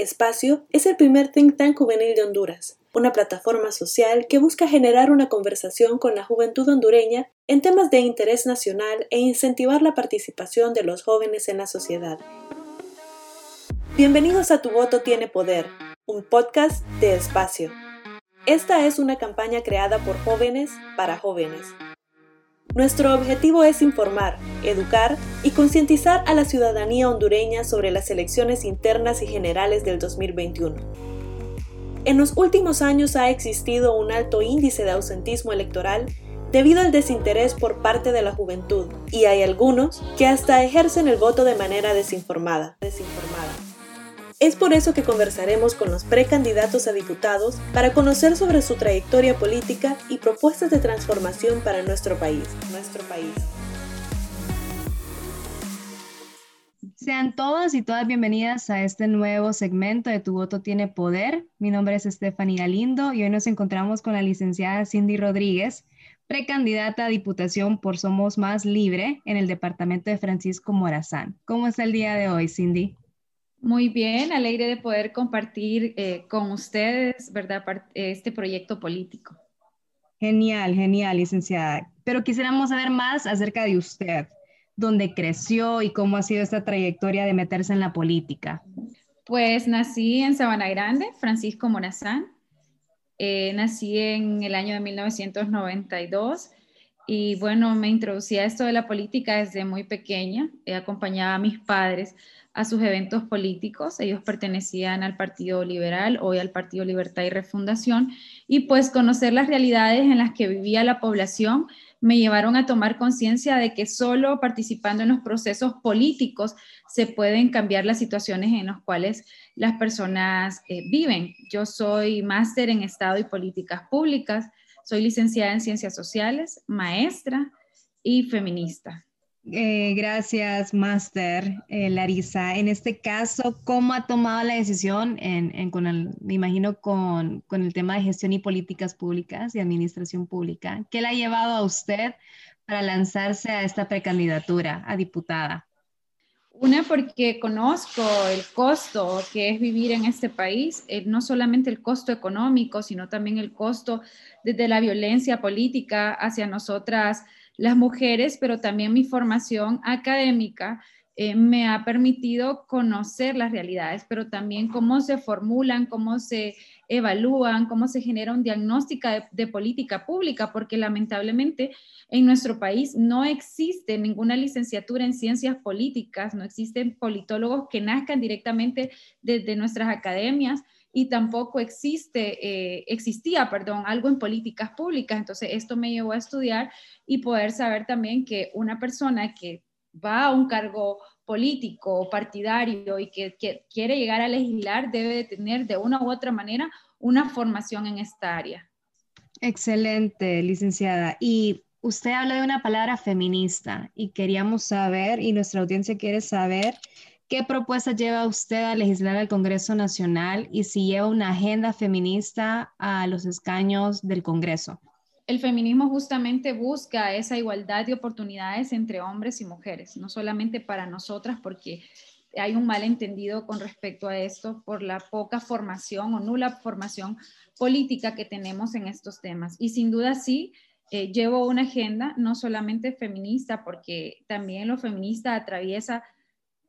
Espacio es el primer think tank juvenil de Honduras, una plataforma social que busca generar una conversación con la juventud hondureña en temas de interés nacional e incentivar la participación de los jóvenes en la sociedad. Bienvenidos a Tu Voto Tiene Poder, un podcast de Espacio. Esta es una campaña creada por jóvenes para jóvenes. Nuestro objetivo es informar, educar y concientizar a la ciudadanía hondureña sobre las elecciones internas y generales del 2021. En los últimos años ha existido un alto índice de ausentismo electoral debido al desinterés por parte de la juventud, y hay algunos que hasta ejercen el voto de manera desinformada. desinformada. Es por eso que conversaremos con los precandidatos a diputados para conocer sobre su trayectoria política y propuestas de transformación para nuestro país. Nuestro país. Sean todas y todas bienvenidas a este nuevo segmento de Tu voto tiene poder. Mi nombre es Estefanía Lindo y hoy nos encontramos con la licenciada Cindy Rodríguez, precandidata a diputación por Somos Más Libre en el departamento de Francisco Morazán. ¿Cómo está el día de hoy, Cindy? Muy bien, alegre de poder compartir eh, con ustedes, ¿verdad?, este proyecto político. Genial, genial, licenciada. Pero quisiéramos saber más acerca de usted, dónde creció y cómo ha sido esta trayectoria de meterse en la política. Pues nací en Sabana Grande, Francisco Morazán. Eh, nací en el año de 1992 y bueno, me introducí a esto de la política desde muy pequeña. He acompañado a mis padres a sus eventos políticos. Ellos pertenecían al Partido Liberal, hoy al Partido Libertad y Refundación, y pues conocer las realidades en las que vivía la población me llevaron a tomar conciencia de que solo participando en los procesos políticos se pueden cambiar las situaciones en las cuales las personas eh, viven. Yo soy máster en Estado y Políticas Públicas, soy licenciada en Ciencias Sociales, maestra y feminista. Eh, gracias, Master eh, Larisa. En este caso, ¿cómo ha tomado la decisión, en, con el, me imagino, con, con, el tema de gestión y políticas públicas y administración pública? ¿Qué le ha llevado a usted para lanzarse a esta precandidatura a diputada? Una, porque conozco el costo que es vivir en este país, eh, no solamente el costo económico, sino también el costo desde la violencia política hacia nosotras las mujeres, pero también mi formación académica eh, me ha permitido conocer las realidades, pero también cómo se formulan, cómo se evalúan, cómo se genera un diagnóstico de, política pública, porque lamentablemente en nuestro país no existe ninguna licenciatura en ciencias políticas, no existen politólogos que nazcan directamente desde nuestras academias y tampoco existe, eh, existía, perdón, algo en políticas públicas. Entonces, esto me llevó a estudiar y poder saber también que una persona que va a un cargo político o partidario y que, quiere llegar a legislar debe de tener de una u otra manera una formación en esta área. Excelente, licenciada. Y usted habla de una palabra feminista y queríamos saber, y nuestra audiencia quiere saber, ¿Qué propuestas lleva usted a legislar al Congreso Nacional y si lleva una agenda feminista a los escaños del Congreso? El feminismo justamente busca esa igualdad de oportunidades entre hombres y mujeres, no solamente para nosotras, porque hay un malentendido con respecto a esto por la poca formación o nula formación política que tenemos en estos temas. Y sin duda sí, eh, llevo una agenda no solamente feminista, porque también lo feminista atraviesa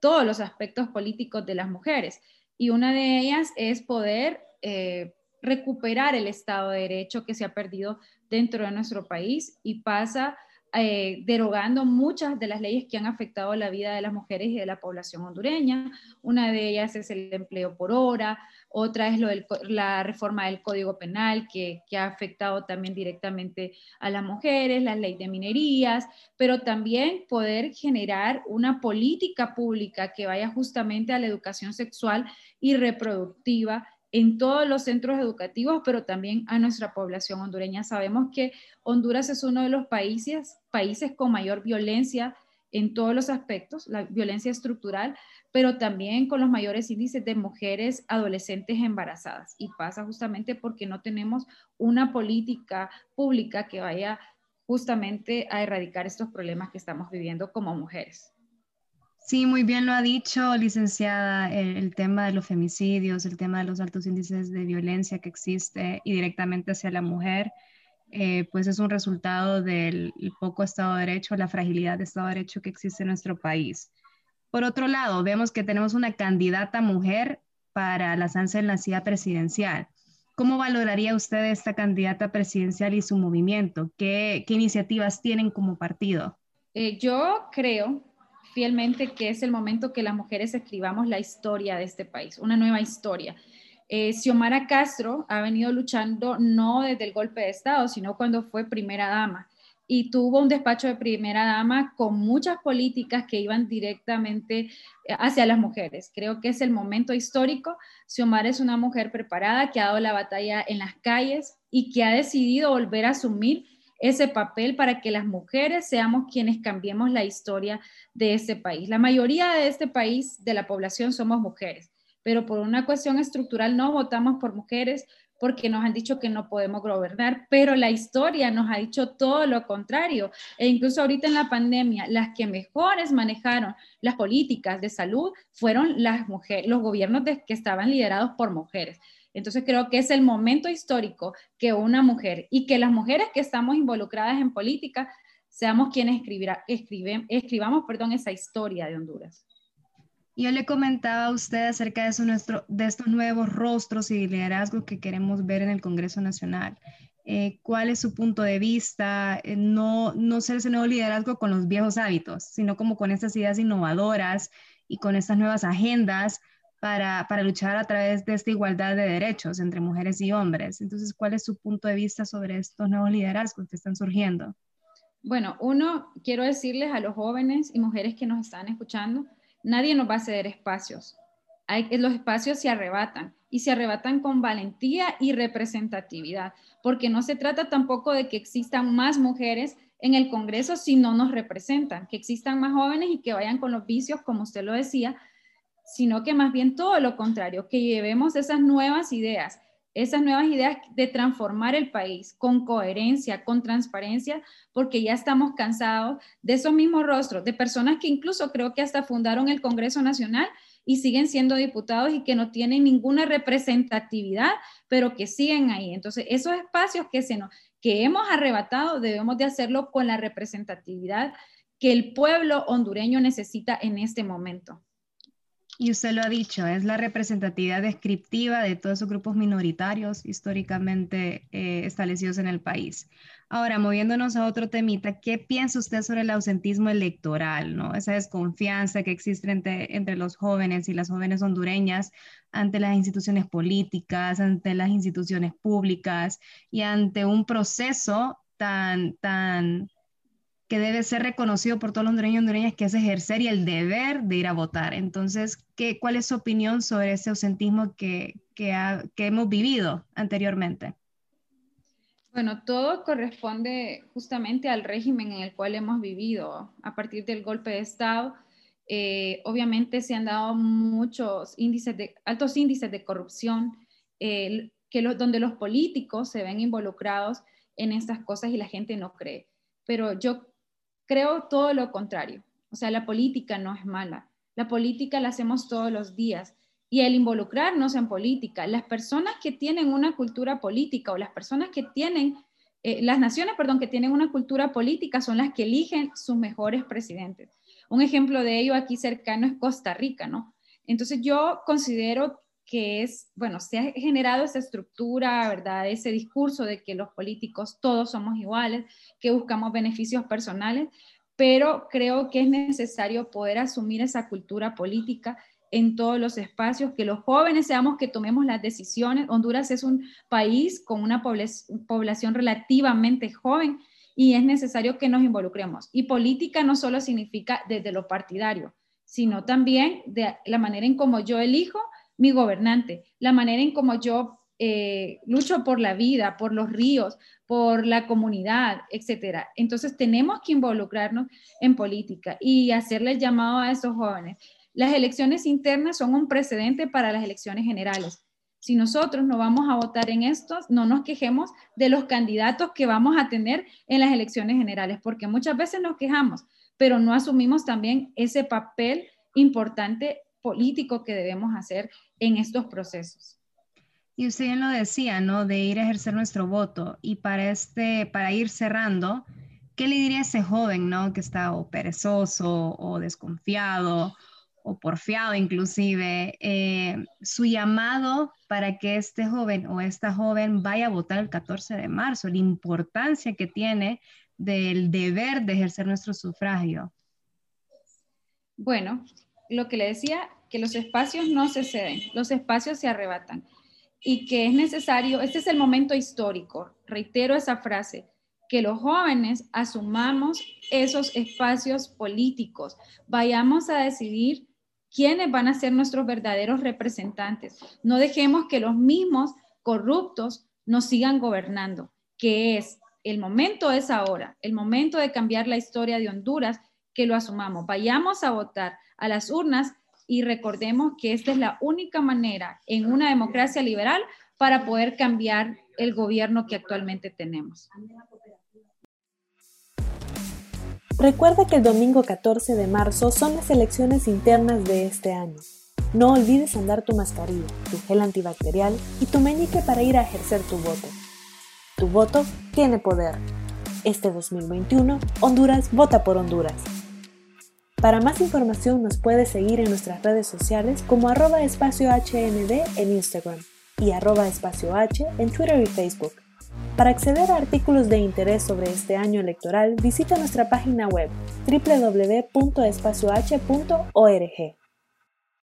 todos los aspectos políticos de las mujeres. Y una de ellas es poder eh, recuperar el Estado de Derecho que se ha perdido dentro de nuestro país y pasa eh, derogando muchas de las leyes que han afectado la vida de las mujeres y de la población hondureña. Una de ellas es el empleo por hora, otra es lo la reforma del Código Penal que, que, ha afectado también directamente a las mujeres, la ley de minerías, pero también poder generar una política pública que vaya justamente a la educación sexual y reproductiva en todos los centros educativos, pero también a nuestra población hondureña. Sabemos que Honduras es uno de los países, países con mayor violencia en todos los aspectos, la violencia estructural, pero también con los mayores índices de mujeres adolescentes embarazadas. Y pasa justamente porque no tenemos una política pública que vaya justamente a erradicar estos problemas que estamos viviendo como mujeres. Sí, muy bien lo ha dicho, licenciada, el, tema de los femicidios, el tema de los altos índices de violencia que existe y directamente hacia la mujer, eh, pues es un resultado del poco Estado de Derecho, la fragilidad de Estado de Derecho que existe en nuestro país. Por otro lado, vemos que tenemos una candidata mujer para la Sansa en la silla presidencial. ¿Cómo valoraría usted esta candidata presidencial y su movimiento? ¿Qué, qué iniciativas tienen como partido? Eh, yo creo fielmente que es el momento que las mujeres escribamos la historia de este país, una nueva historia. Eh, Xiomara Castro ha venido luchando no desde el golpe de Estado, sino cuando fue primera dama y tuvo un despacho de primera dama con muchas políticas que iban directamente eh, hacia las mujeres. Creo que es el momento histórico. Xiomara es una mujer preparada que ha dado la batalla en las calles y que ha decidido volver a asumir ese papel para que las mujeres seamos quienes cambiemos la historia de este país. La mayoría de este país, de la población, somos mujeres, pero por una cuestión estructural no votamos por mujeres porque nos han dicho que no podemos gobernar, pero la historia nos ha dicho todo lo contrario. E incluso ahorita en la pandemia, las que mejores manejaron las políticas de salud fueron las mujeres, los gobiernos que estaban liderados por mujeres. Entonces creo que es el momento histórico que una mujer y que las mujeres que estamos involucradas en política seamos quienes escribirá, escribamos perdón, esa historia de Honduras. Yo le comentaba a usted acerca de, eso, de estos nuevos rostros y liderazgos que queremos ver en el Congreso Nacional. Eh, ¿Cuál es su punto de vista? Eh, no, no ser ese nuevo liderazgo con los viejos hábitos, sino como con estas ideas innovadoras y con estas nuevas agendas para, para, luchar a través de esta igualdad de derechos entre mujeres y hombres. Entonces, ¿cuál es su punto de vista sobre estos nuevos liderazgos que están surgiendo? Bueno, uno, quiero decirles a los jóvenes y mujeres que nos están escuchando, nadie nos va a ceder espacios. Hay, los espacios se arrebatan y se arrebatan con valentía y representatividad, porque no se trata tampoco de que existan más mujeres en el Congreso si no nos representan, que existan más jóvenes y que vayan con los vicios, como usted lo decía, sino que más bien todo lo contrario, que llevemos esas nuevas ideas, esas nuevas ideas de transformar el país con coherencia, con transparencia, porque ya estamos cansados de esos mismos rostros, de personas que incluso creo que hasta fundaron el Congreso Nacional y siguen siendo diputados y que no tienen ninguna representatividad, pero que siguen ahí. Entonces, esos espacios que, se nos, que hemos arrebatado debemos de hacerlo con la representatividad que el pueblo hondureño necesita en este momento. Y usted lo ha dicho, es la representatividad descriptiva de todos esos grupos minoritarios históricamente eh, establecidos en el país. Ahora, moviéndonos a otro temita, ¿qué piensa usted sobre el ausentismo electoral, ¿no? esa desconfianza que existe entre, entre los jóvenes y las jóvenes hondureñas ante las instituciones políticas, ante las instituciones públicas y ante un proceso tan, tan que debe ser reconocido por todos los hondureños y hondureñas, que es ejercer y el deber de ir a votar. Entonces, ¿qué, ¿cuál es su opinión sobre ese ausentismo que, que, que hemos vivido anteriormente? Bueno, todo corresponde justamente al régimen en el cual hemos vivido a partir del golpe de Estado. Eh, obviamente se han dado muchos índices de, altos índices de corrupción, que donde los políticos se ven involucrados en estas cosas y la gente no cree. Pero yo Creo todo lo contrario. O sea, la política no es mala. La política la hacemos todos los días. Y el involucrarnos en política, las personas que tienen una cultura política o las personas que tienen, eh, las naciones, perdón, que tienen una cultura política son las que eligen sus mejores presidentes. Un ejemplo de ello aquí cercano es Costa Rica, ¿no? Entonces yo considero que es, bueno, se ha generado esa estructura, ¿verdad? Ese discurso de que los políticos todos somos iguales, que buscamos beneficios personales, pero creo que es necesario poder asumir esa cultura política en todos los espacios, que los jóvenes seamos que tomemos las decisiones. Honduras es un país con una población relativamente joven y es necesario que nos involucremos. Y política no solo significa desde lo partidario, sino también de la manera en cómo yo elijo mi gobernante, la manera en cómo yo eh, lucho por la vida, por los ríos, por la comunidad, etcétera. Entonces tenemos que involucrarnos en política y hacerle llamado a esos jóvenes. Las elecciones internas son un precedente para las elecciones generales. Si nosotros no vamos a votar en estos, no nos quejemos de los candidatos que vamos a tener en las elecciones generales, porque muchas veces nos quejamos, pero no asumimos también ese papel importante político que debemos hacer en estos procesos. Y usted bien lo decía, ¿no? De ir a ejercer nuestro voto. Y para, este, para ir cerrando, ¿qué le diría a ese joven, ¿no? Que está o perezoso o desconfiado o porfiado inclusive, eh, su llamado para que este joven o esta joven vaya a votar el 14 de marzo, la importancia que tiene del deber de ejercer nuestro sufragio. Bueno, lo que le decía, que los espacios no se ceden, los espacios se arrebatan y que es necesario, este es el momento histórico, reitero esa frase, que los jóvenes asumamos esos espacios políticos, vayamos a decidir quiénes van a ser nuestros verdaderos representantes. No dejemos que los mismos corruptos nos sigan gobernando, que es, el momento es ahora, el momento de cambiar la historia de Honduras, que lo asumamos. Vayamos a votar a las urnas y recordemos que esta es la única manera en una democracia liberal para poder cambiar el gobierno que actualmente tenemos. Recuerda que el domingo 14 de marzo son las elecciones internas de este año. No olvides andar tu mascarilla, tu gel antibacterial y tu meñique para ir a ejercer tu voto. Tu voto tiene poder. Este 2021, Honduras vota por Honduras. Para más información nos puedes seguir en nuestras redes sociales como arroba espacio HND en Instagram y arroba espacio H en Twitter y Facebook. Para acceder a artículos de interés sobre este año electoral, visita nuestra página web www.espacioh.org.